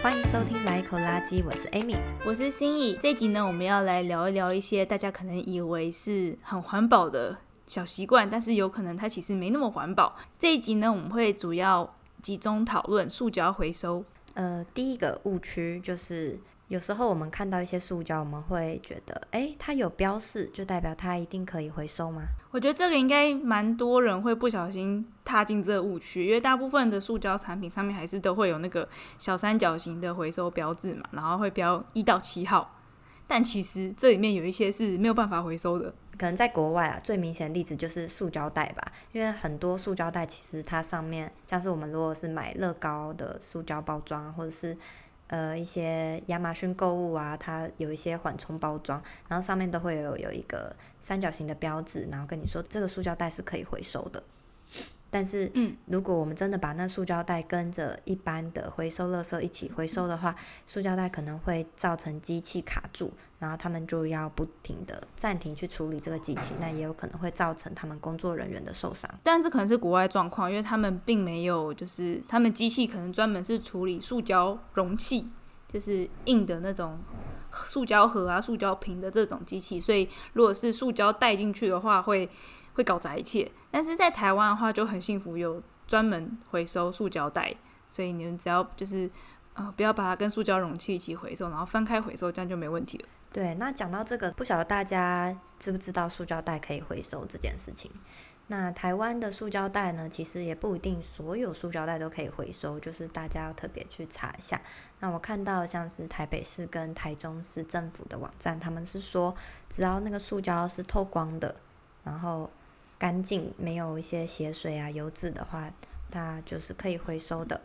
欢迎收听来一口垃圾，我是 Amy，我是心怡。这集呢，我们要来聊一聊一些大家可能以为是很环保的小习惯，但是有可能它其实没那么环保。这一集呢，我们会主要集中讨论塑胶回收。呃，第一个误区就是。有时候我们看到一些塑胶，我们会觉得，哎，它有标示，就代表它一定可以回收吗？我觉得这个应该蛮多人会不小心踏进这个误区，因为大部分的塑胶产品上面还是都会有那个小三角形的回收标志嘛，然后会标一到七号。但其实这里面有一些是没有办法回收的。可能在国外啊，最明显的例子就是塑胶袋吧，因为很多塑胶袋其实它上面，像是我们如果是买乐高的塑胶包装，或者是。呃，一些亚马逊购物啊，它有一些缓冲包装，然后上面都会有有一个三角形的标志，然后跟你说这个塑胶袋是可以回收的。但是，嗯，如果我们真的把那塑胶袋跟着一般的回收垃圾一起回收的话，塑胶袋可能会造成机器卡住，然后他们就要不停的暂停去处理这个机器，那也有可能会造成他们工作人员的受伤。但这可能是国外状况，因为他们并没有，就是他们机器可能专门是处理塑胶容器，就是硬的那种塑胶盒啊、塑胶瓶的这种机器，所以如果是塑胶带进去的话，会。会搞砸一切，但是在台湾的话就很幸福，有专门回收塑胶袋，所以你们只要就是呃不要把它跟塑胶容器一起回收，然后分开回收，这样就没问题了。对，那讲到这个，不晓得大家知不知道塑胶袋可以回收这件事情？那台湾的塑胶袋呢，其实也不一定所有塑胶袋都可以回收，就是大家要特别去查一下。那我看到像是台北市跟台中市政府的网站，他们是说只要那个塑胶是透光的，然后。干净，没有一些血水啊、油渍的话，它就是可以回收的。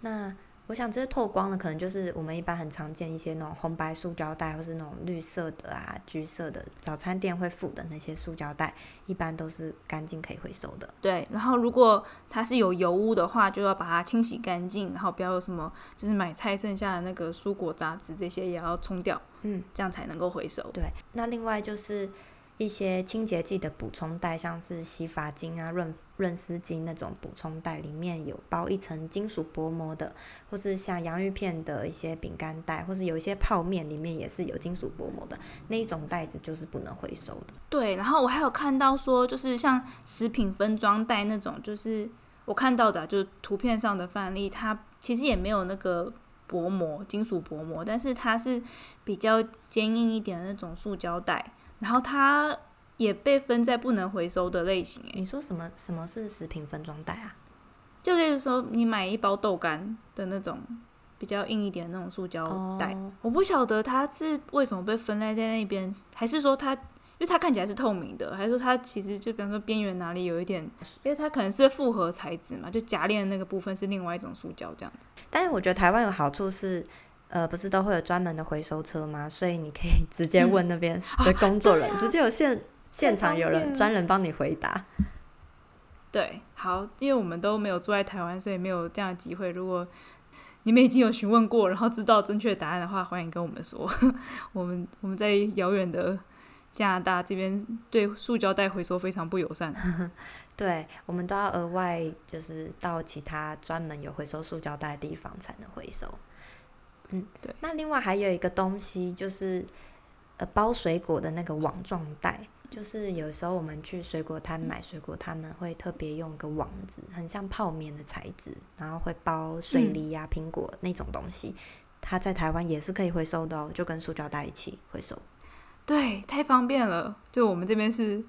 那我想，这些透光的可能就是我们一般很常见一些那种红白塑胶袋，或是那种绿色的啊、橘色的早餐店会附的那些塑胶袋，一般都是干净可以回收的。对，然后如果它是有油污的话，就要把它清洗干净，然后不要有什么就是买菜剩下的那个蔬果杂质这些也要冲掉，嗯，这样才能够回收。对，那另外就是。一些清洁剂的补充袋，像是洗发精啊、润润丝巾那种补充袋，里面有包一层金属薄膜的，或是像洋芋片的一些饼干袋，或是有一些泡面里面也是有金属薄膜的那一种袋子，就是不能回收的。对，然后我还有看到说，就是像食品分装袋那种，就是我看到的，就是图片上的范例，它其实也没有那个薄膜，金属薄膜，但是它是比较坚硬一点的那种塑胶袋。然后它也被分在不能回收的类型。诶，你说什么？什么是食品分装袋啊？就例如说，你买一包豆干的那种比较硬一点的那种塑胶袋，哦、我不晓得它是为什么被分类在那边，还是说它，因为它看起来是透明的，还是说它其实就比方说边缘哪里有一点，因为它可能是复合材质嘛，就夹链的那个部分是另外一种塑胶这样。但是我觉得台湾有好处是。呃，不是都会有专门的回收车吗？所以你可以直接问那边的工作人员，嗯啊、直接有现现场有人专人帮你回答。对，好，因为我们都没有住在台湾，所以没有这样的机会。如果你们已经有询问过，然后知道正确答案的话，欢迎跟我们说。我们我们在遥远的加拿大这边，对塑胶袋回收非常不友善。对，我们都要额外就是到其他专门有回收塑胶袋的地方才能回收。嗯，对。那另外还有一个东西，就是呃包水果的那个网状袋，就是有时候我们去水果摊买水果，他们会特别用个网子，很像泡棉的材质，然后会包水梨呀、啊、苹果那种东西。它在台湾也是可以回收的哦，就跟塑胶袋一起回收。对，太方便了。就我们这边是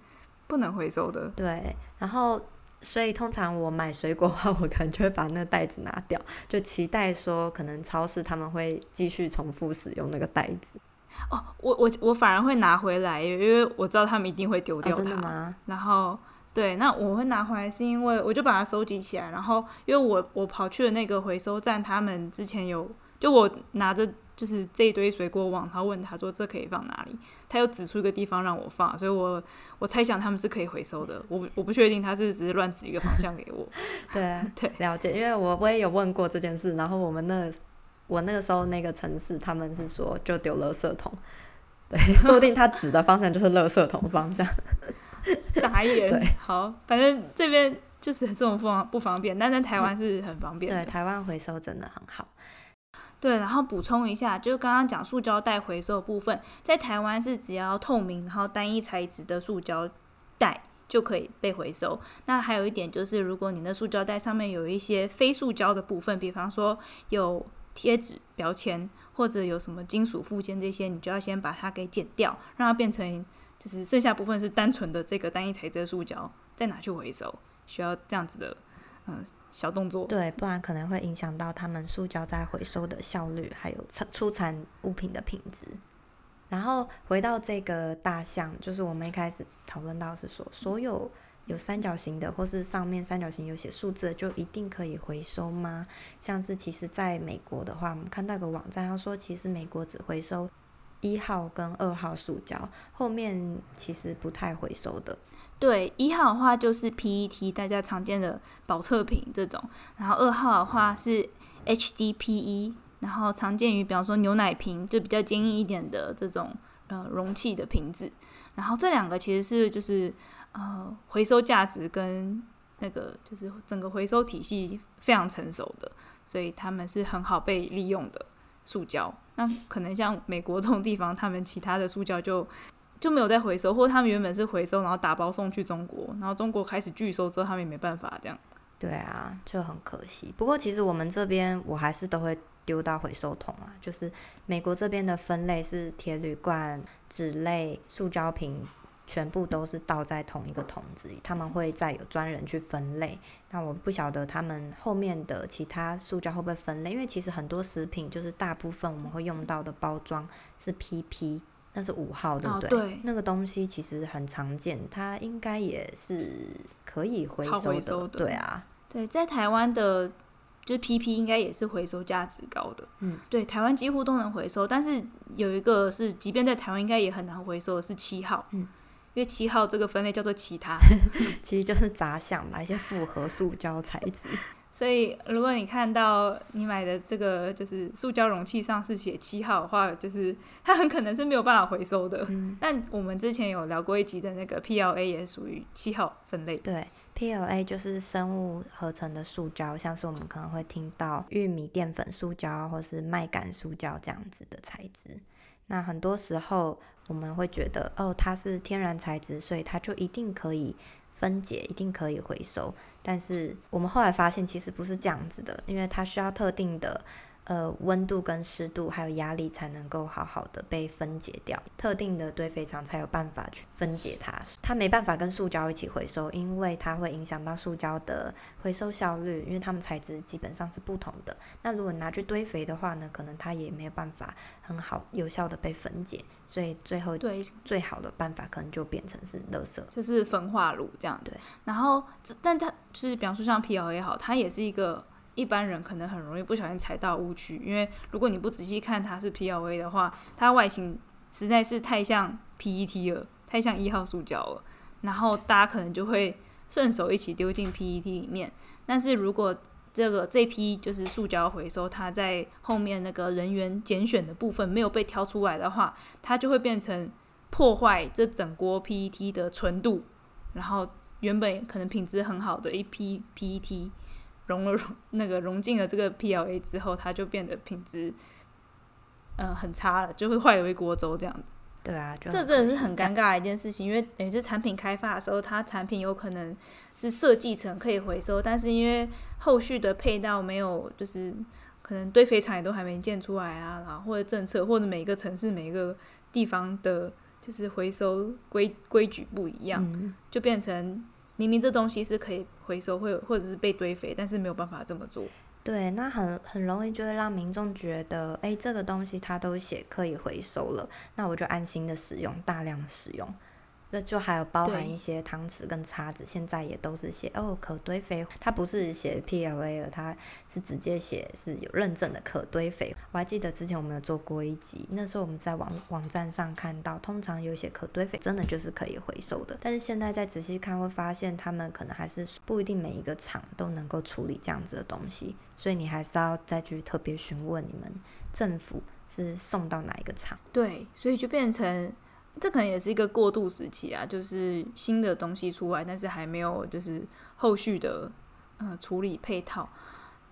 不能回收的。对，然后。所以通常我买水果的话，我可能就会把那个袋子拿掉，就期待说可能超市他们会继续重复使用那个袋子。哦，我我我反而会拿回来，因为我知道他们一定会丢掉它。哦，真的吗？然后对，那我会拿回来是因为我就把它收集起来，然后因为我我跑去了那个回收站，他们之前有就我拿着。就是这一堆水果网，他问他说，这可以放哪里？他又指出一个地方让我放，所以我我猜想他们是可以回收的。我我不确定他是只是乱指一个方向给我。对对，了解，因为我我也有问过这件事，然后我们那我那个时候那个城市他们是说就丢垃圾桶，对，说不定他指的方向就是垃圾桶方向。傻眼。对，好，反正这边就是这种不方不方便，但在台湾是很方便。对，台湾回收真的很好。对，然后补充一下，就刚刚讲塑胶袋回收的部分，在台湾是只要透明然后单一材质的塑胶袋就可以被回收。那还有一点就是，如果你的塑胶袋上面有一些非塑胶的部分，比方说有贴纸、标签或者有什么金属附件这些，你就要先把它给剪掉，让它变成就是剩下部分是单纯的这个单一材质的塑胶，再拿去回收，需要这样子的嗯。小动作，对，不然可能会影响到他们塑胶再回收的效率，还有出出产物品的品质。然后回到这个大象，就是我们一开始讨论到是说，所有有三角形的，或是上面三角形有写数字的，就一定可以回收吗？像是其实在美国的话，我们看到个网站，他说其实美国只回收一号跟二号塑胶，后面其实不太回收的。对，一号的话就是 PET，大家常见的保特瓶这种，然后二号的话是 HDPE，然后常见于比方说牛奶瓶，就比较坚硬一点的这种呃容器的瓶子，然后这两个其实是就是呃回收价值跟那个就是整个回收体系非常成熟的，所以他们是很好被利用的塑胶。那可能像美国这种地方，他们其他的塑胶就。就没有再回收，或者他们原本是回收，然后打包送去中国，然后中国开始拒收之后，他们也没办法这样。对啊，就很可惜。不过其实我们这边我还是都会丢到回收桶啊。就是美国这边的分类是铁铝罐、纸类、塑胶瓶，全部都是倒在同一个桶子里，他们会再有专人去分类。那我不晓得他们后面的其他塑胶会不会分类，因为其实很多食品就是大部分我们会用到的包装是 PP。那是五号，对不对？哦，对。那个东西其实很常见，它应该也是可以回收的。回收的。对啊，对，在台湾的，就是 PP 应该也是回收价值高的。嗯，对，台湾几乎都能回收，但是有一个是，即便在台湾应该也很难回收的是七号。嗯，因为七号这个分类叫做其他，其实就是杂项嘛，一些复合塑胶材质。所以，如果你看到你买的这个就是塑胶容器上是写七号的话，就是它很可能是没有办法回收的。嗯。但我们之前有聊过一集的那个 PLA 也属于七号分类。对，PLA 就是生物合成的塑胶，像是我们可能会听到玉米淀粉塑胶或是麦秆塑胶这样子的材质。那很多时候我们会觉得，哦，它是天然材质，所以它就一定可以。分解一定可以回收，但是我们后来发现其实不是这样子的，因为它需要特定的。呃，温度跟湿度还有压力才能够好好的被分解掉，特定的堆肥厂才有办法去分解它。它没办法跟塑胶一起回收，因为它会影响到塑胶的回收效率，因为它们材质基本上是不同的。那如果拿去堆肥的话呢，可能它也没有办法很好有效的被分解，所以最后对最好的办法可能就变成是垃圾，就是焚化炉这样子。然后，但它就是比方说像 PLA 也好，它也是一个。一般人可能很容易不小心踩到误区，因为如果你不仔细看它是 PLA 的话，它外形实在是太像 PET 了，太像一号塑胶了，然后大家可能就会顺手一起丢进 PET 里面。但是如果这个这批就是塑胶回收，它在后面那个人员拣选的部分没有被挑出来的话，它就会变成破坏这整锅 PET 的纯度，然后原本可能品质很好的一批 PET。融了融那个融进了这个 PLA 之后，它就变得品质嗯、呃、很差了，就会坏了一锅粥这样子。对啊，这真的是很尴尬的一件事情，因为等于是产品开发的时候，它产品有可能是设计成可以回收，但是因为后续的配套没有，就是可能堆肥厂也都还没建出来啊，然后或者政策或者每一个城市每一个地方的，就是回收规规矩不一样，嗯、就变成。明明这东西是可以回收，或或者是被堆肥，但是没有办法这么做。对，那很很容易就会让民众觉得，哎，这个东西它都写可以回收了，那我就安心的使用，大量使用。那就还有包含一些汤匙跟叉子，现在也都是写哦可堆肥，它不是写 PLA 了，它是直接写是有认证的可堆肥。我还记得之前我们有做过一集，那时候我们在网网站上看到，通常有写可堆肥，真的就是可以回收的。但是现在再仔细看，会发现他们可能还是不一定每一个厂都能够处理这样子的东西，所以你还是要再去特别询问你们政府是送到哪一个厂。对，所以就变成。这可能也是一个过渡时期啊，就是新的东西出来，但是还没有就是后续的呃处理配套。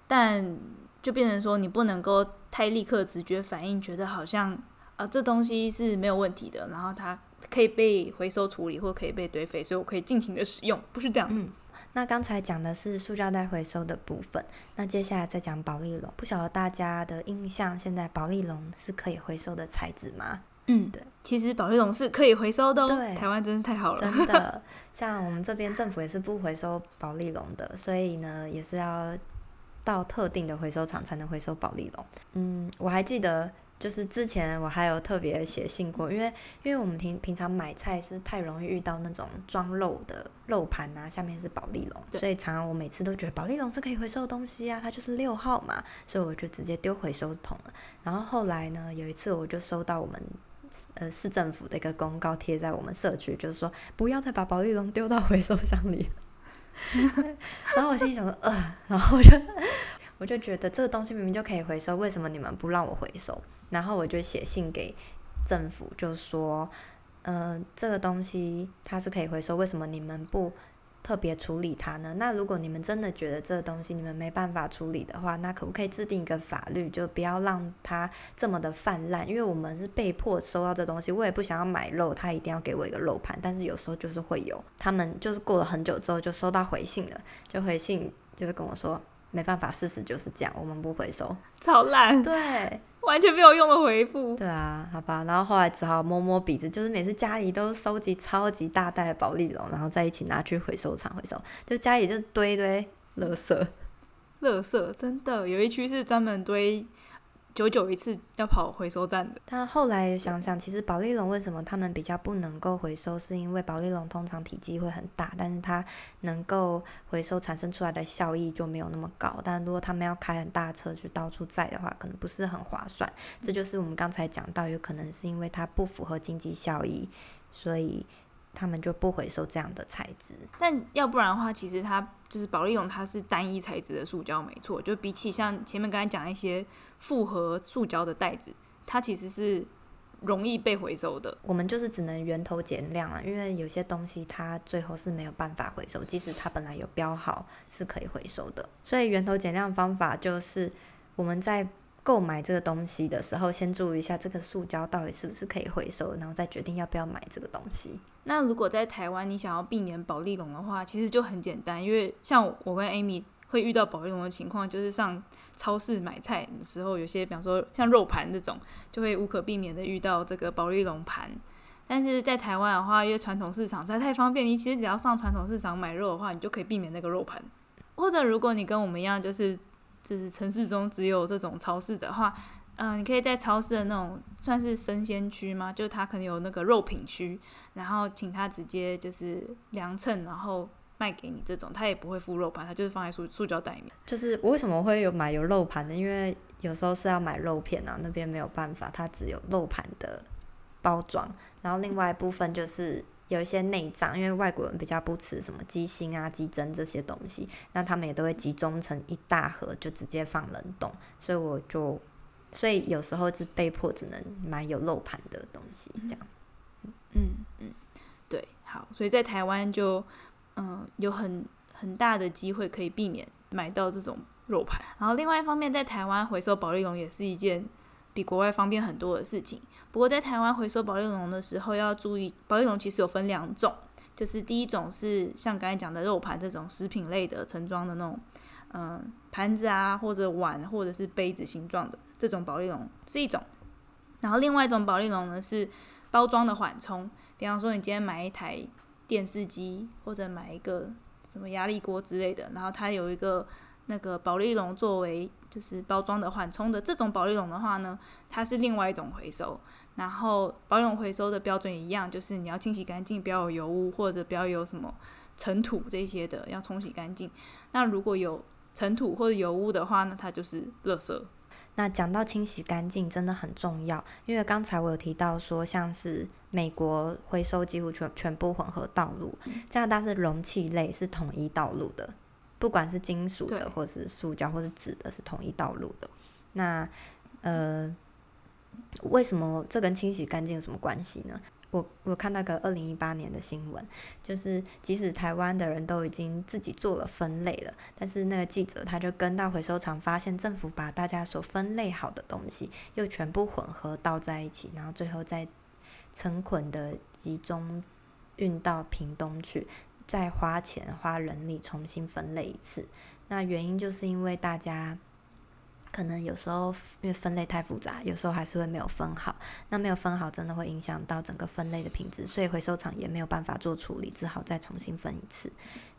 但就变成说你不能够太立刻直觉反应，觉得好像啊这东西是没有问题的，然后它可以被回收处理或可以被堆肥，所以我可以尽情的使用，不是这样。嗯，那刚才讲的是塑胶袋回收的部分，那接下来再讲保丽龙。不晓得大家的印象，现在保丽龙是可以回收的材质吗？嗯，对，其实保丽龙是可以回收的哦。对，台湾真是太好了。真的，像我们这边政府也是不回收保利龙的，所以呢，也是要到特定的回收厂才能回收保利龙。嗯，我还记得，就是之前我还有特别写信过，因为因为我们平平常买菜是太容易遇到那种装肉的肉盘啊，下面是保利龙，所以常常我每次都觉得保利龙是可以回收的东西啊，它就是六号嘛，所以我就直接丢回收桶了。然后后来呢，有一次我就收到我们。呃，市政府的一个公告贴在我们社区，就是说不要再把保丽龙丢到回收箱里。然后我心里想说，呃，然后我就我就觉得这个东西明明就可以回收，为什么你们不让我回收？然后我就写信给政府，就说，呃，这个东西它是可以回收，为什么你们不？特别处理它呢？那如果你们真的觉得这个东西你们没办法处理的话，那可不可以制定一个法律，就不要让它这么的泛滥？因为我们是被迫收到这东西，我也不想要买肉，他一定要给我一个肉盘。但是有时候就是会有，他们就是过了很久之后就收到回信了，就回信就是跟我说，没办法，事实就是这样，我们不回收，超烂，对。完全没有用的回复。对啊，好吧，然后后来只好摸摸鼻子，就是每次家里都收集超级大袋的保丽龙，然后再一起拿去回收厂回收，就家里就堆一堆垃圾，垃圾真的有一区是专门堆。久久一次要跑回收站的。但后来想想，其实保利龙为什么他们比较不能够回收，是因为保利龙通常体积会很大，但是它能够回收产生出来的效益就没有那么高。但如果他们要开很大车去到处载的话，可能不是很划算。这就是我们刚才讲到，有可能是因为它不符合经济效益，所以。他们就不回收这样的材质，但要不然的话，其实它就是保丽龙，它是单一材质的塑胶，没错。就比起像前面刚才讲一些复合塑胶的袋子，它其实是容易被回收的。我们就是只能源头减量了，因为有些东西它最后是没有办法回收，即使它本来有标好是可以回收的。所以源头减量方法就是我们在。购买这个东西的时候，先注意一下这个塑胶到底是不是可以回收，然后再决定要不要买这个东西。那如果在台湾你想要避免保丽龙的话，其实就很简单，因为像我跟 Amy 会遇到保丽龙的情况，就是上超市买菜的时候，有些比方说像肉盘这种，就会无可避免的遇到这个保丽龙盘。但是在台湾的话，因为传统市场实在太方便，你其实只要上传统市场买肉的话，你就可以避免那个肉盘。或者如果你跟我们一样，就是。就是城市中只有这种超市的话，嗯、你可以在超市的那种算是生鲜区吗？就他可能有那个肉品区，然后请他直接就是量称，然后卖给你这种，他也不会附肉盘，他就是放在塑塑胶袋里面。就是我为什么会有买有肉盘的？因为有时候是要买肉片啊，那边没有办法，它只有肉盘的包装，然后另外一部分就是。有一些内脏，因为外国人比较不吃什么鸡心啊、鸡胗这些东西，那他们也都会集中成一大盒，就直接放冷冻。所以我就，所以有时候是被迫只能买有肉盘的东西，这样。嗯嗯，对，好，所以在台湾就，嗯、呃，有很很大的机会可以避免买到这种肉盘。然后另外一方面，在台湾回收保丽龙也是一件。比国外方便很多的事情。不过在台湾回收保丽龙的时候要注意，保丽龙其实有分两种，就是第一种是像刚才讲的肉盘这种食品类的盛装的那种，嗯，盘子啊或者碗或者是杯子形状的这种保丽龙是一种。然后另外一种保丽龙呢是包装的缓冲，比方说你今天买一台电视机或者买一个什么压力锅之类的，然后它有一个。那个保丽龙作为就是包装的缓冲的这种保丽龙的话呢，它是另外一种回收。然后保丽龙回收的标准一样，就是你要清洗干净，不要有油污或者不要有什么尘土这些的，要冲洗干净。那如果有尘土或者油污的话，那它就是垃圾。那讲到清洗干净真的很重要，因为刚才我有提到说，像是美国回收几乎全全部混合道路，加拿大是容器类是统一道路的。不管是金属的，或是塑胶，或是纸的，是同一道路的。那呃，为什么这跟清洗干净有什么关系呢？我我看那个二零一八年的新闻，就是即使台湾的人都已经自己做了分类了，但是那个记者他就跟到回收厂，发现政府把大家所分类好的东西又全部混合倒在一起，然后最后再成捆的集中运到屏东去，再花钱花人力重新分类一次。那原因就是因为大家。可能有时候因为分类太复杂，有时候还是会没有分好。那没有分好，真的会影响到整个分类的品质，所以回收厂也没有办法做处理，只好再重新分一次。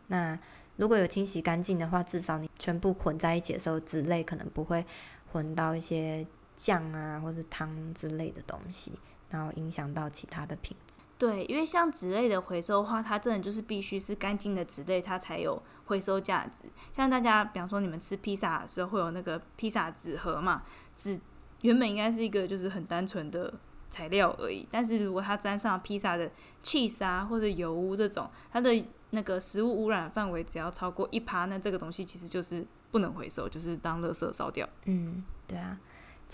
那如果有清洗干净的话，至少你全部混在一起的时候，纸类可能不会混到一些酱啊或是汤之类的东西。然后影响到其他的品质。对，因为像纸类的回收的话，它真的就是必须是干净的纸类，它才有回收价值。像大家，比方说你们吃披萨的时候，会有那个披萨纸盒嘛，纸原本应该是一个就是很单纯的材料而已，但是如果它沾上披萨的 cheese 啊或者油污这种，它的那个食物污染范围只要超过一趴，那这个东西其实就是不能回收，就是当垃圾烧掉。嗯，对啊。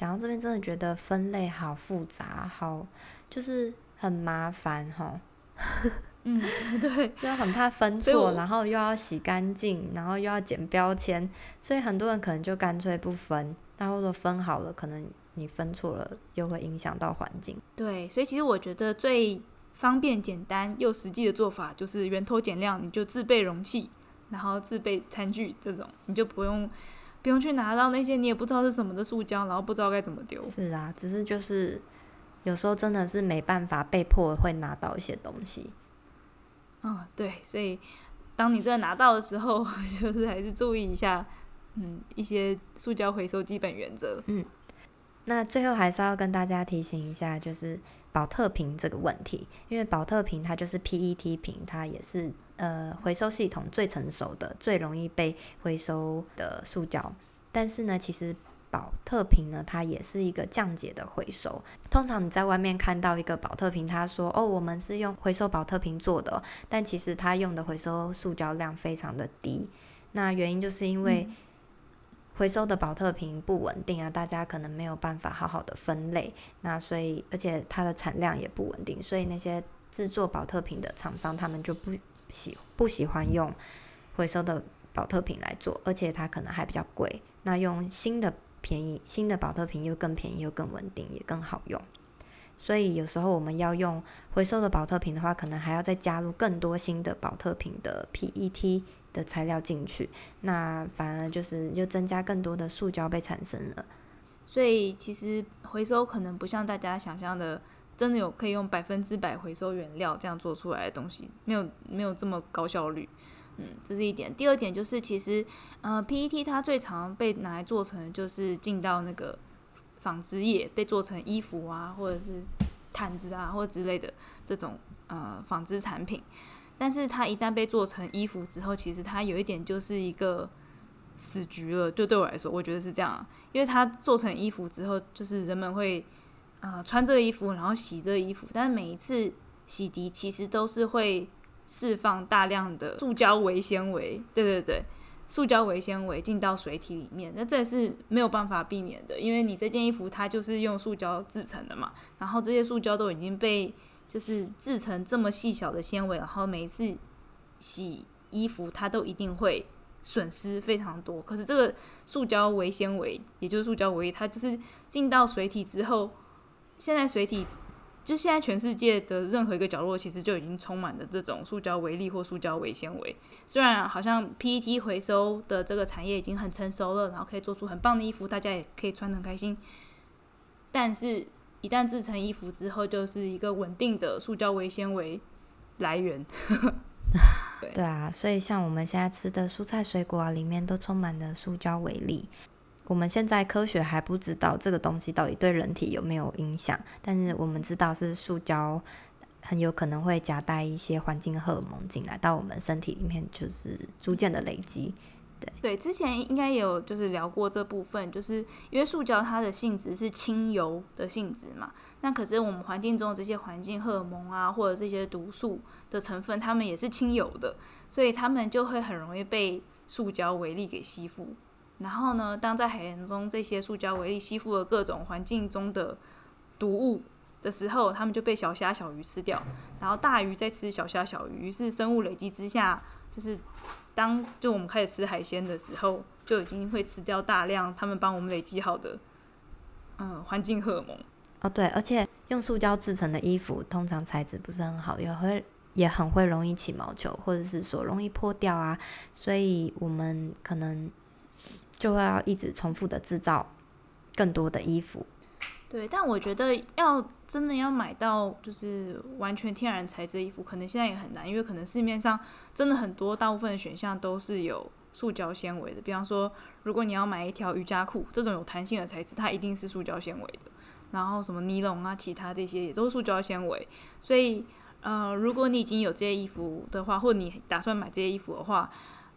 讲到这边，真的觉得分类好复杂，好就是很麻烦哈。嗯，对，就很怕分错，然后又要洗干净，然后又要剪标签，所以很多人可能就干脆不分。但或者分好了，可能你分错了，又会影响到环境。对，所以其实我觉得最方便、简单又实际的做法，就是源头减量，你就自备容器，然后自备餐具，这种你就不用。不用去拿到那些你也不知道是什么的塑胶，然后不知道该怎么丢。是啊，只是就是有时候真的是没办法，被迫会拿到一些东西。嗯，对，所以当你真的拿到的时候，就是还是注意一下，嗯，一些塑胶回收基本原则。嗯，那最后还是要跟大家提醒一下，就是保特瓶这个问题，因为保特瓶它就是 PET 瓶，它也是。呃，回收系统最成熟的、最容易被回收的塑胶，但是呢，其实保特瓶呢，它也是一个降解的回收。通常你在外面看到一个保特瓶，他说：“哦，我们是用回收保特瓶做的。”但其实它用的回收塑胶量非常的低。那原因就是因为回收的保特瓶不稳定啊，大家可能没有办法好好的分类。那所以，而且它的产量也不稳定，所以那些制作保特瓶的厂商，他们就不。喜不喜欢用回收的宝特瓶来做，而且它可能还比较贵。那用新的便宜新的宝特瓶又更便宜又更稳定，也更好用。所以有时候我们要用回收的宝特瓶的话，可能还要再加入更多新的宝特瓶的 PET 的材料进去，那反而就是又增加更多的塑胶被产生了。所以其实回收可能不像大家想象的。真的有可以用百分之百回收原料这样做出来的东西，没有没有这么高效率，嗯，这是一点。第二点就是，其实呃，PET 它最常被拿来做成就是进到那个纺织业，被做成衣服啊，或者是毯子啊，或者之类的这种呃纺织产品。但是它一旦被做成衣服之后，其实它有一点就是一个死局了。就对我来说，我觉得是这样，因为它做成衣服之后，就是人们会。呃，穿这个衣服，然后洗这个衣服，但是每一次洗涤其实都是会释放大量的塑胶微纤维，对对对，塑胶微纤维进到水体里面，那这是没有办法避免的，因为你这件衣服它就是用塑胶制成的嘛，然后这些塑胶都已经被就是制成这么细小的纤维，然后每一次洗衣服它都一定会损失非常多，可是这个塑胶微纤维，也就是塑胶微，它就是进到水体之后。现在水体，就现在全世界的任何一个角落，其实就已经充满了这种塑胶微粒或塑胶微纤维。虽然好像 PET 回收的这个产业已经很成熟了，然后可以做出很棒的衣服，大家也可以穿得很开心。但是，一旦制成衣服之后，就是一个稳定的塑胶微纤维来源。对，啊，所以像我们现在吃的蔬菜水果啊，里面都充满了塑胶微粒。我们现在科学还不知道这个东西到底对人体有没有影响，但是我们知道是塑胶很有可能会夹带一些环境荷尔蒙进来到我们身体里面，就是逐渐的累积。对对，之前应该有就是聊过这部分，就是因为塑胶它的性质是亲油的性质嘛，那可是我们环境中的这些环境荷尔蒙啊，或者这些毒素的成分，它们也是亲油的，所以它们就会很容易被塑胶微粒给吸附。然后呢，当在海洋中这些塑胶微粒吸附了各种环境中的毒物，的时候，它们就被小虾、小鱼吃掉，然后大鱼再吃小虾、小鱼，于是生物累积之下，就是当就我们开始吃海鲜的时候，就已经会吃掉大量他们帮我们累积好的嗯环境荷尔蒙。哦，对，而且用塑胶制成的衣服，通常材质不是很好，也会也很会容易起毛球，或者是说容易破掉啊，所以我们可能就会要一直重复的制造更多的衣服。对，但我觉得要真的要买到就是完全天然材质衣服，可能现在也很难，因为可能市面上真的很多大部分的选项都是有塑胶纤维的。比方说，如果你要买一条瑜伽裤，这种有弹性的材质，它一定是塑胶纤维的。然后什么尼龙啊，其他这些也都是塑胶纤维，所以呃，如果你已经有这些衣服的话，或你打算买这些衣服的话，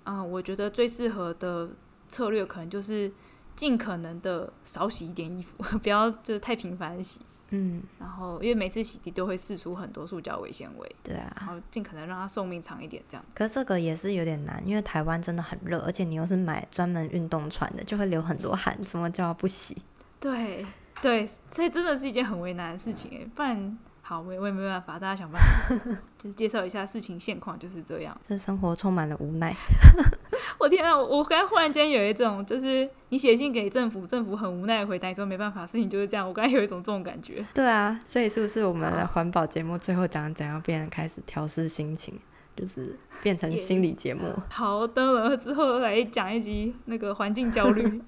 嗯、我觉得最适合的策略可能就是尽可能的少洗一点衣服，不要就是太频繁的洗。嗯，然后因为每次洗涤都会释出很多塑胶微纤维。对啊，然后尽可能让它寿命长一点，这样。可是这个也是有点难，因为台湾真的很热，而且你又是买专门运动穿的，就会流很多汗，怎么叫不洗？对。对，所以真的是一件很为难的事情哎，不然好，我也我也没办法，大家想办法，就是介绍一下事情现况就是这样。这生活充满了无奈。我天啊，我刚才忽然间有一种，就是你写信给政府，政府很无奈的回答，你说没办法，事情就是这样。我刚才有一种这种感觉。对啊，所以是不是我们的环保节目最后讲怎样变得开始调试心情，就是变成心理节目？好的了，之后来讲一集那个环境焦虑。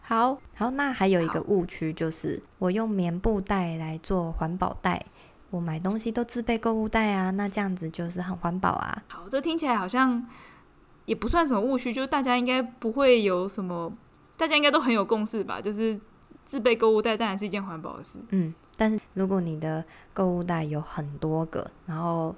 好好，那还有一个误区就是，我用棉布袋来做环保袋，我买东西都自备购物袋啊，那这样子就是很环保啊。好，这听起来好像也不算什么误区，就是大家应该不会有什么，大家应该都很有共识吧？就是自备购物袋当然是一件环保的事。嗯，但是如果你的购物袋有很多个，然后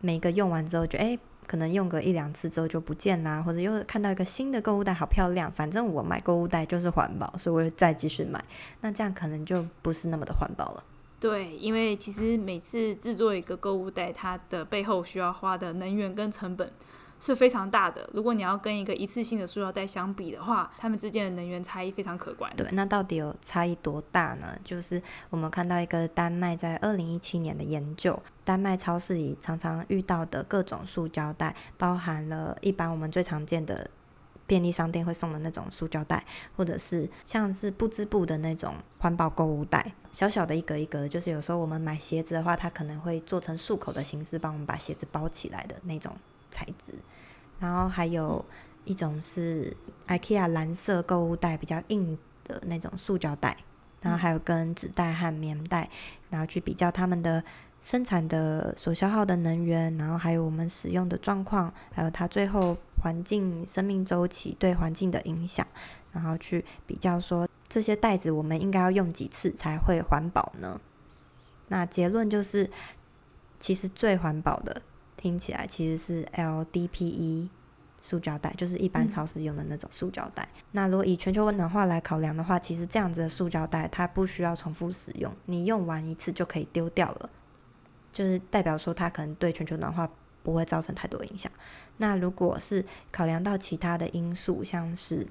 每个用完之后就哎。诶可能用个一两次之后就不见啦，或者又看到一个新的购物袋，好漂亮。反正我买购物袋就是环保，所以我就再继续买。那这样可能就不是那么的环保了。对，因为其实每次制作一个购物袋，它的背后需要花的能源跟成本是非常大的。如果你要跟一个一次性的塑料袋相比的话，它们之间的能源差异非常可观。对，那到底有差异多大呢？就是我们看到一个丹麦在二零一七年的研究，丹麦超市里常常遇到的各种塑胶袋，包含了一般我们最常见的便利商店会送的那种塑胶袋，或者是像是不织布的那种环保购物袋，小小的一格一格，就是有时候我们买鞋子的话，它可能会做成束口的形式，帮我们把鞋子包起来的那种。材质，然后还有一种是 IKEA 蓝色购物袋，比较硬的那种塑胶袋，然后还有跟纸袋和棉袋，然后去比较它们的生产的所消耗的能源，然后还有我们使用的状况，还有它最后环境生命周期对环境的影响，然后去比较说这些袋子我们应该要用几次才会环保呢？那结论就是，其实最环保的。听起来其实是 LDPE 塑胶袋，就是一般超市用的那种塑胶袋。嗯。那如果以全球温暖化来考量的话，其实这样子的塑胶袋它不需要重复使用，你用完一次就可以丢掉了，就是代表说它可能对全球暖化不会造成太多影响。那如果是考量到其他的因素，像是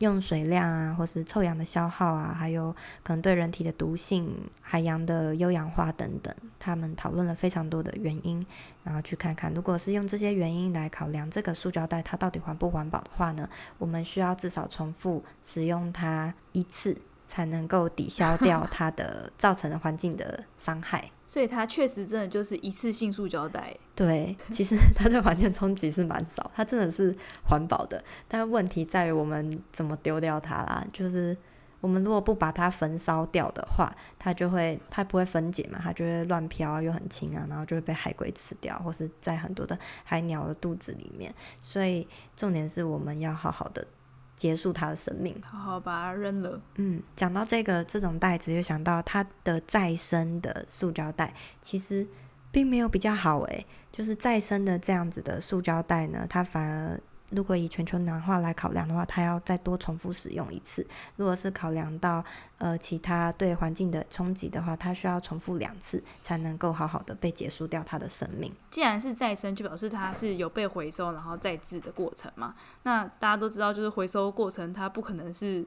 用水量啊，或是臭氧的消耗啊，还有可能对人体的毒性、海洋的优氧化等等，他们讨论了非常多的原因，然后去看看，如果是用这些原因来考量这个塑胶袋它到底环不环保的话呢，我们需要至少重复使用它一次。才能够抵消掉它的造成的环境的伤害，所以它确实真的就是一次性塑胶袋。对，其实它对环境冲击是蛮少，它真的是环保的。但问题在于我们怎么丢掉它啦？就是我们如果不把它焚烧掉的话，它就会它不会分解嘛，它就会乱飘啊又很轻啊，然后就会被海龟吃掉，或是在很多的海鸟的肚子里面。所以重点是我们要好好的。结束他的生命，好好把它扔了。嗯，讲到这个这种袋子，又想到它的再生的塑胶袋，其实并没有比较好诶，就是再生的这样子的塑胶袋呢，它反而。如果以全球暖化来考量的话，它要再多重复使用一次。如果是考量到呃其他对环境的冲击的话，它需要重复两次才能够好好的被结束掉它的生命。既然是再生，就表示它是有被回收然后再制的过程嘛。那大家都知道，就是回收过程它不可能是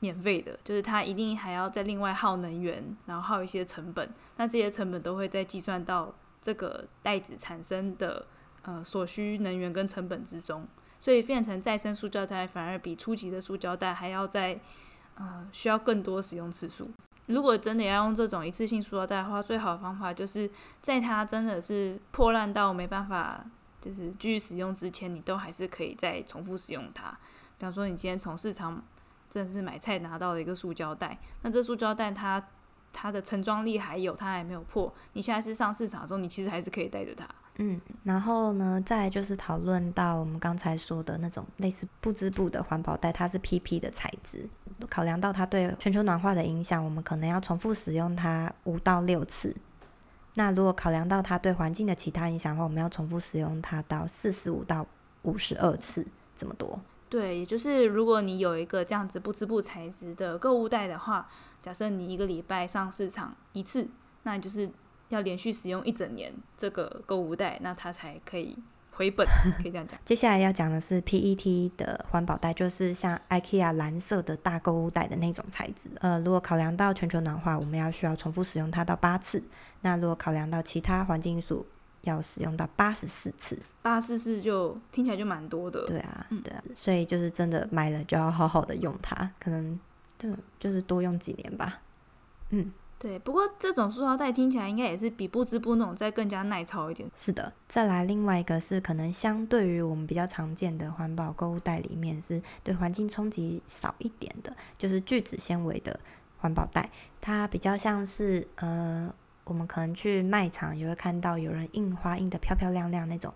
免费的，就是它一定还要再另外耗能源，然后耗一些成本，那这些成本都会再计算到这个袋子产生的呃所需能源跟成本之中，所以变成再生塑胶袋反而比初级的塑胶袋还要再呃需要更多使用次数。如果真的要用这种一次性塑料袋的话，最好的方法就是在它真的是破烂到没办法就是继续使用之前，你都还是可以再重复使用它。比方说，你今天从市场真的是买菜拿到了一个塑胶袋，那这塑胶袋它它的承装力还有，它还没有破。你下次上市场的时候，你其实还是可以带着它。嗯，然后呢，再就是讨论到我们刚才说的那种类似不织布的环保袋，它是 PP 的材质。考量到它对全球暖化的影响，我们可能要重复使用它五到六次。那如果考量到它对环境的其他影响的话，我们要重复使用它到四十五到五十二次，这么多。对，也就是如果你有一个这样子不织布材质的购物袋的话，假设你一个礼拜上市场一次，那就是要连续使用一整年这个购物袋，那它才可以回本，可以这样讲。接下来要讲的是 PET 的环保袋，就是像 IKEA 蓝色的大购物袋的那种材质。呃，如果考量到全球暖化，我们要需要重复使用它到八次。那如果考量到其他环境因素，要使用到八十四次，八十四次就听起来就蛮多的。对啊，对啊，所以就是真的买了就要好好的用它，可能就就是多用几年吧。嗯，对。不过这种塑料袋听起来应该也是比不织布那种再更加耐操一点。是的，再来另外一个是可能相对于我们比较常见的环保购物袋里面，是对环境冲击少一点的，就是聚酯纤维的环保袋，它比较像是呃。我们可能去卖场也会看到有人印花印得漂漂亮亮那种，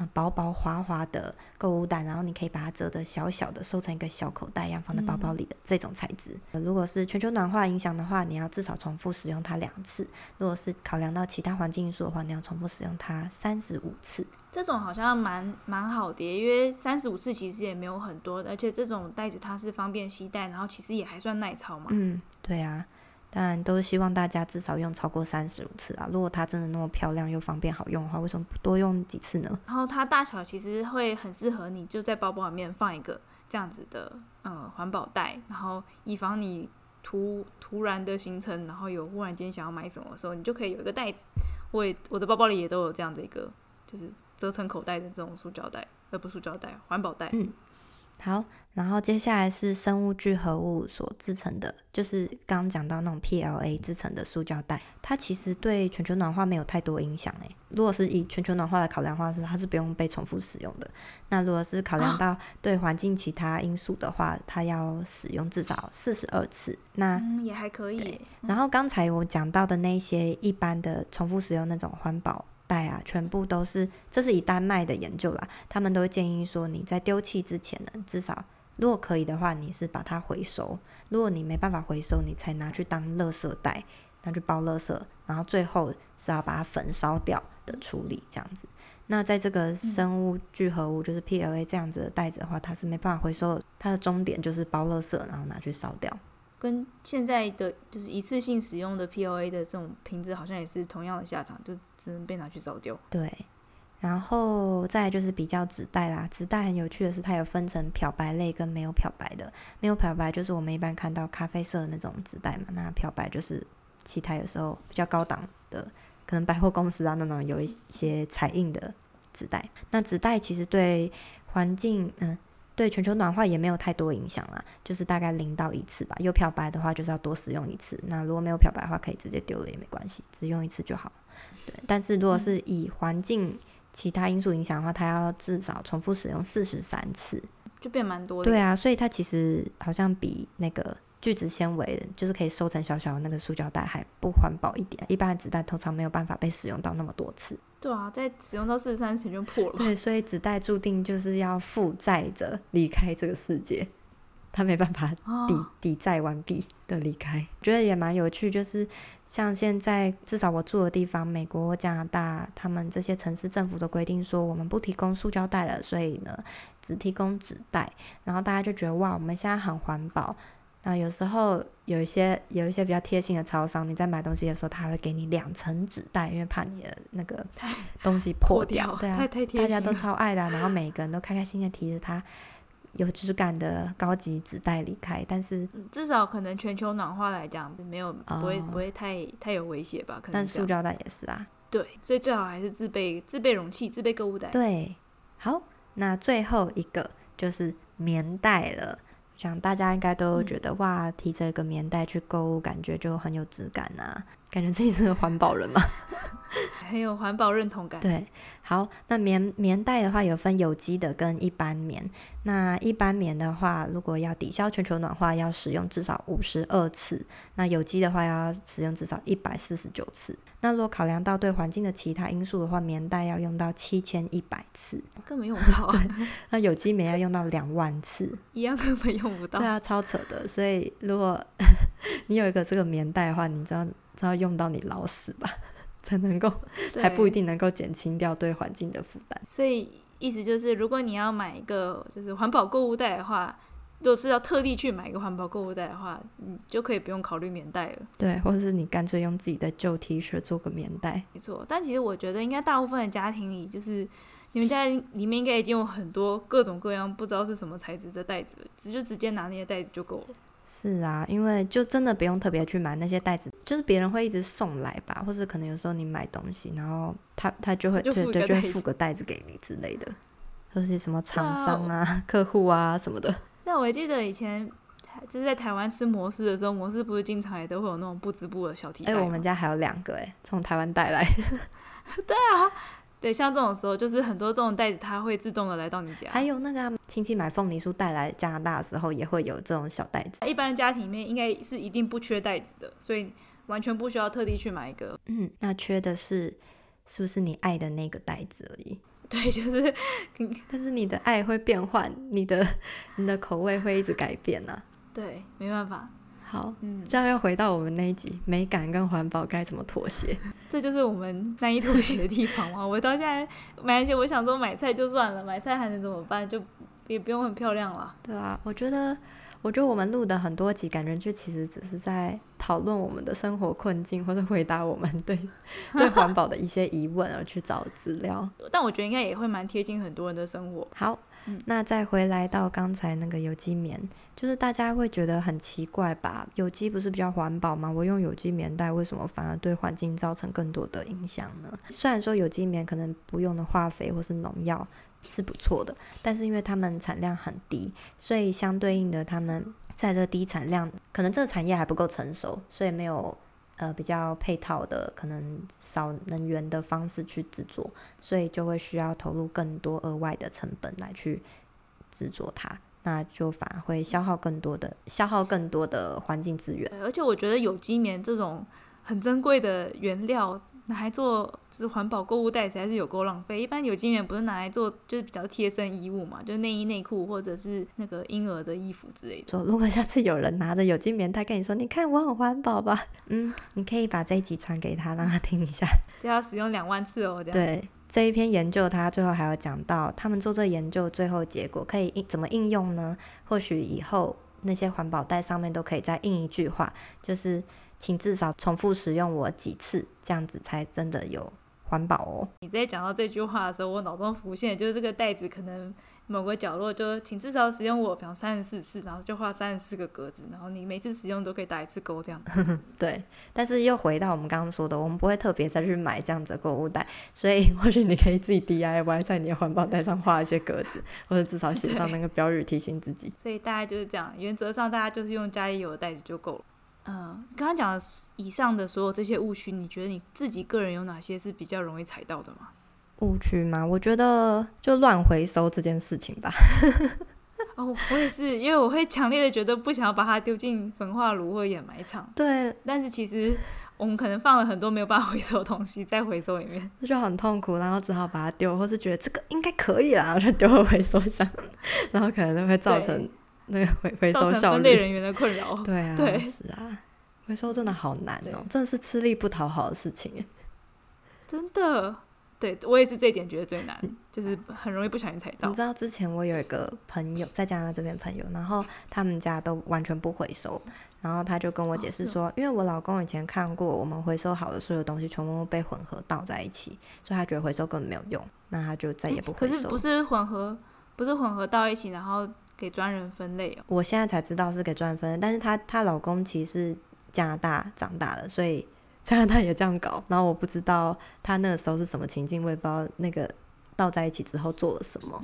嗯，薄薄滑滑的购物袋，然后你可以把它折得小小的，收成一个小口袋一样放在包包里的这种材质。嗯。如果是全球暖化影响的话，你要至少重复使用它两次；如果是考量到其他环境因素的话，你要重复使用它三十五次。这种好像蛮蛮好的，因为三十五次其实也没有很多，而且这种袋子它是方便携带，然后其实也还算耐操嘛。嗯，对啊。当然都是希望大家至少用超过三十五次啊！如果它真的那么漂亮又方便好用的话，为什么不多用几次呢？然后它大小其实会很适合你，就在包包里面放一个这样子的呃环保袋，然后以防你突突然的行程，然后有忽然间想要买什么的时候，你就可以有一个袋子。我也我的包包里也都有这样的一个，就是折成口袋的这种塑胶袋，而不是塑胶袋，环保袋。嗯。好，然后接下来是生物聚合物所制成的，就是刚刚讲到那种 PLA 制成的塑胶袋，它其实对全球暖化没有太多影响诶。如果是以全球暖化来考量的话，是它是不用被重复使用的。那如果是考量到对环境其他因素的话，它要使用至少四十二次。那、嗯、也还可以。然后刚才我讲到的那些一般的重复使用那种环保。袋啊，全部都是，这是以丹麦的研究啦，他们都会建议说，你在丢弃之前呢，至少如果可以的话，你是把它回收；如果你没办法回收，你才拿去当垃圾袋，拿去包垃圾，然后最后是要把它焚烧掉的处理这样子。那在这个生物聚合物，就是 PLA 这样子的袋子的话，它是没办法回收的，它的终点就是包垃圾，然后拿去烧掉。跟现在的就是一次性使用的 POA 的这种瓶子，好像也是同样的下场，就只能被拿去烧掉。对，然后再就是比较纸袋啦，纸袋很有趣的是，它有分成漂白类跟没有漂白的。没有漂白就是我们一般看到咖啡色的那种纸袋嘛，那漂白就是其他有时候比较高档的，可能百货公司啊那种有一些彩印的纸袋。那纸袋其实对环境，嗯。对全球暖化也没有太多影响啦，就是大概零到一次吧。有漂白的话，就是要多使用一次。那如果没有漂白的话，可以直接丢了也没关系，只用一次就好。对，但是如果是以环境其他因素影响的话，它要至少重复使用四十三次，就变蛮多的。对啊，所以它其实好像比那个。聚酯纤维就是可以收成小小的那个塑胶袋还不环保一点，一般的纸袋通常没有办法被使用到那么多次。对啊，在使用到四十三前就破了。对，所以纸袋注定就是要负债着离开这个世界，它没办法抵、哦、抵债完毕的离开。觉得也蛮有趣，就是像现在至少我住的地方，美国、加拿大，他们这些城市政府都规定说，我们不提供塑胶袋了，所以呢，只提供纸袋。然后大家就觉得哇，我们现在很环保。那有时候有一些有一些比较贴心的超商，你在买东西的时候，他会给你两层纸袋，因为怕你的那个东西破掉。破掉对啊，大家都超爱的，然后 每个人都开开心心的提着它，有质感的高级纸袋离开，但是、嗯、至少可能全球暖化来讲没有不会、哦、不会太太有威胁吧？可能但塑胶袋也是啊。对，所以最好还是自备自备容器、自备购物袋。对，好，那最后一个就是棉袋了。想大家应该都觉得、嗯、哇，提着一个棉袋去购物，感觉就很有质感啊，感觉自己是个环保人嘛，很有环保认同感。对，好，那棉棉袋的话有分有机的跟一般棉。那一般棉的话，如果要抵消全球暖化，要使用至少五十二次；那有机的话，要使用至少一百四十九次。那如果考量到对环境的其他因素的话，棉袋要用到七千一百次，根本用不 到。对，那有机棉要用到两万次，一样根本用不到。对啊，超扯的。所以如果 你有一个这个棉袋的话，你知道知道用到你老死吧，才能够还不一定能够减轻掉对环境的负担。所以。意思就是，如果你要买一个就是环保购物袋的话，如果是要特地去买一个环保购物袋的话，你就可以不用考虑棉袋了。对，或者是你干脆用自己的旧 T 恤做个棉袋。没错，但其实我觉得应该大部分的家庭里，就是你们家里面应该已经有很多各种各样不知道是什么材质的袋子，直就直接拿那些袋子就够了。是啊，因为就真的不用特别去买那些袋子，就是别人会一直送来吧，或是可能有时候你买东西，然后他他就会就就就会付个袋子给你之类的，或是什么厂商啊、啊 客户啊什么的。那我记得以前就是在台湾吃摩斯的时候，摩斯不是经常也都会有那种不织布的小提袋？哎、欸，我们家还有两个哎，从台湾带来。对啊。对，像这种时候，就是很多这种袋子，它会自动的来到你家。还有那个亲戚买凤梨酥带来加拿大的时候，也会有这种小袋子。一般家庭里面应该是一定不缺袋子的，所以完全不需要特地去买一个。嗯，那缺的是是不是你爱的那个袋子而已？对，就是，但是你的爱会变换，你的你的口味会一直改变呢、啊。对，没办法。好，嗯，这样又回到我们那一集，美感跟环保该怎么妥协？这就是我们难以妥协的地方嘛。我到现在买一些，我想说买菜就算了，买菜还能怎么办？就也不用很漂亮了。对啊，我觉得，我觉得我们录的很多集，感觉就其实只是在讨论我们的生活困境，或者回答我们对 对环保的一些疑问而去找资料。但我觉得应该也会蛮贴近很多人的生活。好。那再回来到刚才那个有机棉，就是大家会觉得很奇怪吧？有机不是比较环保吗？我用有机棉袋，为什么反而对环境造成更多的影响呢？虽然说有机棉可能不用的化肥或是农药是不错的，但是因为它们产量很低，所以相对应的，它们在这低产量，可能这个产业还不够成熟，所以没有。呃，比较配套的，可能少能源的方式去制作，所以就会需要投入更多额外的成本来去制作它，那就反而会消耗更多的，消耗更多的环境资源。而且我觉得有机棉这种很珍贵的原料。拿来做就是环保购物袋，实在是有够浪费。一般有机棉不是拿来做就是比较贴身衣物嘛，就是内衣内裤或者是那个婴儿的衣服之类的。说如果下次有人拿着有机棉袋跟你说，你看我很环保吧，嗯，你可以把这一集传给他，让他听一下。就要使用两万次哦。这样。对，这一篇研究他最后还有讲到，他们做这研究最后结果可以应怎么应用呢？或许以后那些环保袋上面都可以再印一句话，就是。请至少重复使用我几次，这样子才真的有环保哦。你在讲到这句话的时候，我脑中浮现就是这个袋子可能某个角落就请至少使用我，比方三十四次，然后就画三十四个格子，然后你每次使用都可以打一次勾，这样。对，但是又回到我们刚刚说的，我们不会特别再去买这样子的购物袋，所以或许你可以自己 DIY 在你的环保袋上画一些格子，或者至少写上那个标语提醒自己。所以大概就是这样，原则上大家就是用家里有的袋子就够了。嗯，刚刚讲的以上的所有这些误区，你觉得你自己个人有哪些是比较容易踩到的吗？误区吗？我觉得就乱回收这件事情吧。哦，我也是，因为我会强烈的觉得不想要把它丢进焚化炉或掩埋场。对，但是其实我们可能放了很多没有办法回收的东西在回收里面，就很痛苦，然后只好把它丢，或是觉得这个应该可以啦，就丢回回收箱，然后可能就会造成。那个回回收效率，分类人员的困扰。对啊，对，是啊，回收真的好难哦、喔，真的是吃力不讨好的事情。真的，对我也是这一点觉得最难，就是很容易不小心踩到。你知道之前我有一个朋友在加拿大这边朋友，然后他们家都完全不回收，然后他就跟我解释说，哦、因为我老公以前看过我们回收好的所有东西全部被混合倒在一起，所以他觉得回收根本没有用，那他就再也不回收。可是不是混合，不是混合到一起，然后。给专人分类哦。我现在才知道是给专人分类，但是她她老公其实是加拿大长大的，所以 加拿大也这样搞。然后我不知道他那个时候是什么情境，我也不知道那个倒在一起之后做了什么，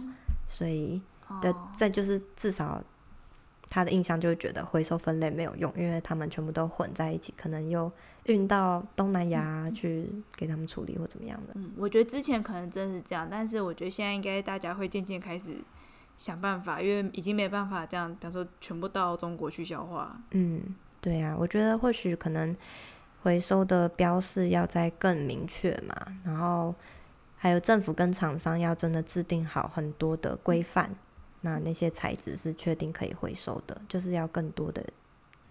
所以对，再就是至少。他的印象就会觉得回收分类没有用，因为他们全部都混在一起，可能又运到东南亚去给他们处理或怎么样的。嗯，我觉得之前可能真是这样，但是我觉得现在应该大家会渐渐开始想办法，因为已经没办法这样，比方说全部到中国去消化。嗯，对啊，我觉得或许可能回收的标示要再更明确嘛，然后还有政府跟厂商要真的制定好很多的规范。那那些材质是确定可以回收的，就是要更多的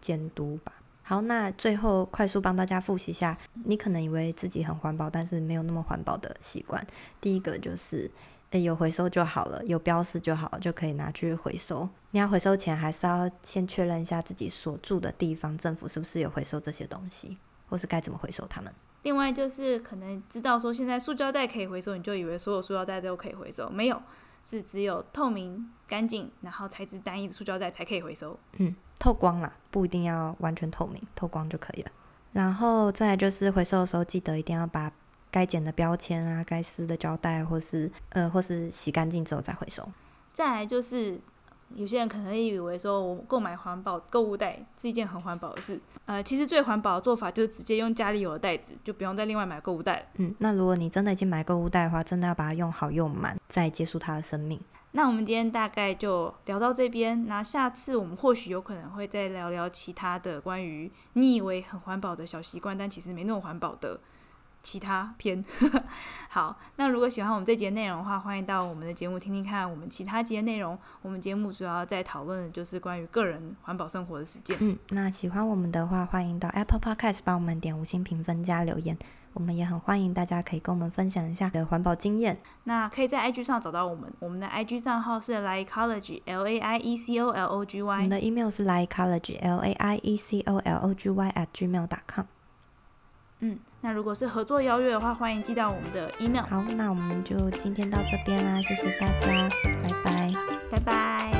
监督吧。好，那最后快速帮大家复习一下，你可能以为自己很环保，但是没有那么环保的习惯。第一个就是，诶，有回收就好了，有标识就好了，就可以拿去回收。你要回收前，还是要先确认一下自己所住的地方政府是不是有回收这些东西，或是该怎么回收它们。另外就是可能知道说现在塑胶袋可以回收，你就以为所有塑胶袋都可以回收，没有。是只有透明、干净，然后材质单一的塑胶袋才可以回收。嗯，透光啦，不一定要完全透明，透光就可以了。然后再来就是回收的时候，记得一定要把该剪的标签啊、该撕的胶带，或是呃，或是洗干净之后再回收。再来就是。有些人可能会以为说，我购买环保购物袋是一件很环保的事。呃，其实最环保的做法就是直接用家里有的袋子，就不用再另外买购物袋了。嗯，那如果你真的已经买购物袋的话，真的要把它用好用满，再结束它的生命。那我们今天大概就聊到这边，那下次我们或许有可能会再聊聊其他的关于你以为很环保的小习惯，但其实没那么环保的。其他篇，好，那如果喜欢我们这节内容的话，欢迎到我们的节目听听看我们其他节的内容。我们节目主要在讨论的就是关于个人环保生活的实践。嗯，那喜欢我们的话，欢迎到 Apple Podcast 帮我们点五星评分加留言。我们也很欢迎大家可以跟我们分享一下的环保经验。那可以在 IG 上找到我们，我们的 IG 账号是 Laiecology L A I E C O L O G Y。我们的 email 是 Laiecology L A I E C O L O G Y at gmail.com。嗯，那如果是合作邀约的话，欢迎寄到我们的 email。好，那我们就今天到这边啦，谢谢大家，拜拜，拜拜。